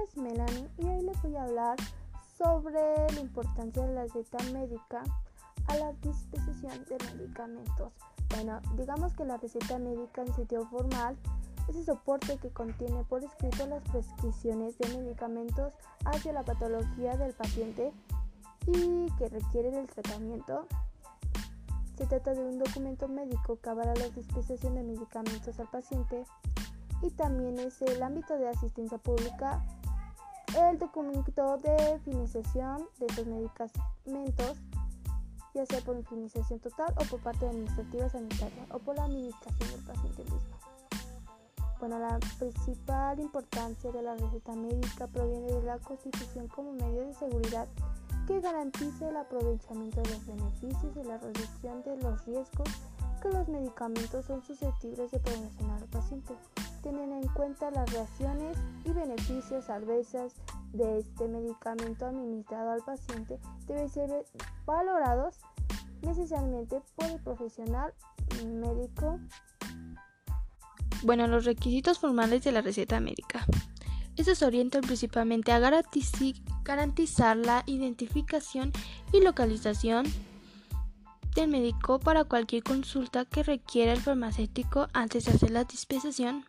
nombre es Melanie y hoy les voy a hablar sobre la importancia de la receta médica a la disposición de medicamentos. Bueno, digamos que la receta médica en sitio formal es el soporte que contiene por escrito las prescripciones de medicamentos hacia la patología del paciente y que requieren el tratamiento. Se trata de un documento médico que avala la dispensación de medicamentos al paciente y también es el ámbito de asistencia pública el documento de finalización de esos medicamentos, ya sea por finalización total o por parte administrativa sanitaria o por la administración del paciente mismo. Bueno, la principal importancia de la receta médica proviene de la Constitución como medio de seguridad que garantice el aprovechamiento de los beneficios y la reducción de los riesgos que los medicamentos son susceptibles de proporcionar al paciente teniendo en cuenta las reacciones y beneficios adversas de este medicamento administrado al paciente deben ser valorados necesariamente por el profesional médico. Bueno, los requisitos formales de la receta médica. Estos orientan principalmente a garantizar la identificación y localización del médico para cualquier consulta que requiera el farmacéutico antes de hacer la dispensación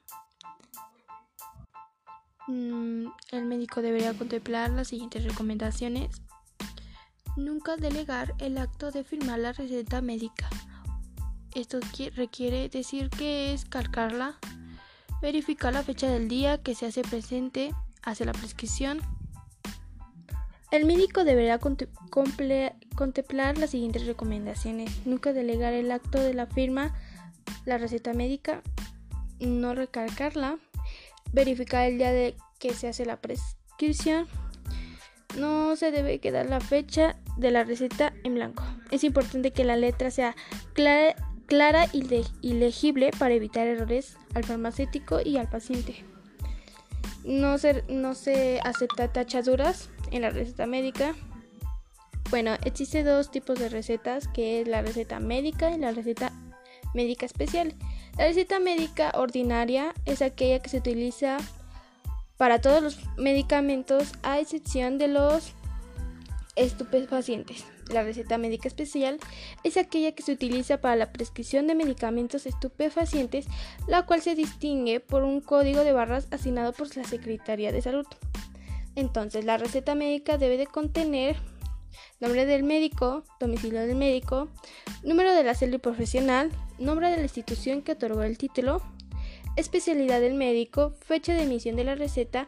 Mm, el médico debería contemplar las siguientes recomendaciones. Nunca delegar el acto de firmar la receta médica. Esto requiere decir que es calcarla, verificar la fecha del día que se hace presente hacia la prescripción. El médico deberá contemplar las siguientes recomendaciones. Nunca delegar el acto de la firma, la receta médica, no recalcarla, verificar el día de que se hace la prescripción. No se debe quedar la fecha de la receta en blanco. Es importante que la letra sea clara, y, legible para evitar errores al farmacéutico y al paciente. No se, no se acepta tachaduras en la receta médica. Bueno, existe dos tipos de recetas, que es la receta médica y la receta médica especial. La receta médica ordinaria es aquella que se utiliza para todos los medicamentos a excepción de los estupefacientes. La receta médica especial es aquella que se utiliza para la prescripción de medicamentos estupefacientes, la cual se distingue por un código de barras asignado por la Secretaría de Salud. Entonces, la receta médica debe de contener nombre del médico, domicilio del médico, número de la célula profesional, nombre de la institución que otorgó el título, especialidad del médico, fecha de emisión de la receta,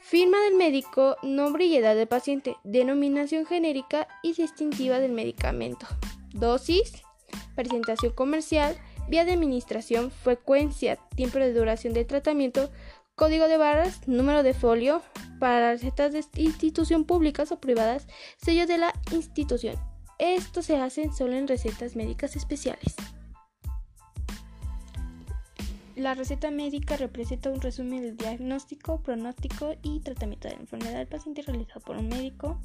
firma del médico, nombre y edad del paciente, denominación genérica y distintiva del medicamento, dosis, presentación comercial, vía de administración, frecuencia, tiempo de duración del tratamiento, código de barras, número de folio, para recetas de institución públicas o privadas, sello de la institución. Esto se hace solo en recetas médicas especiales. La receta médica representa un resumen del diagnóstico, pronóstico y tratamiento de la enfermedad del paciente realizado por un médico.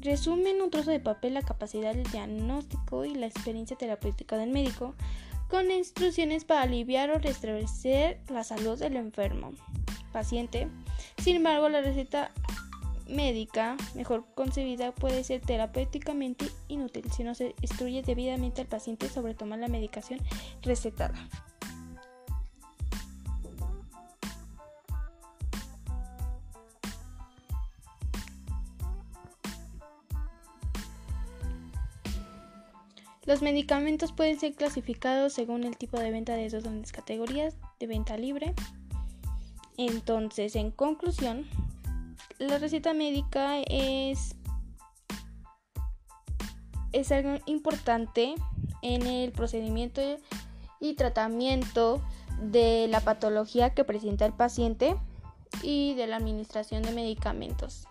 Resume en un trozo de papel la capacidad del diagnóstico y la experiencia terapéutica del médico, con instrucciones para aliviar o restablecer la salud del enfermo paciente. Sin embargo, la receta médica mejor concebida puede ser terapéuticamente inútil si no se instruye debidamente al paciente sobre tomar la medicación recetada. Los medicamentos pueden ser clasificados según el tipo de venta de dos grandes categorías de venta libre. Entonces, en conclusión, la receta médica es, es algo importante en el procedimiento y tratamiento de la patología que presenta el paciente y de la administración de medicamentos.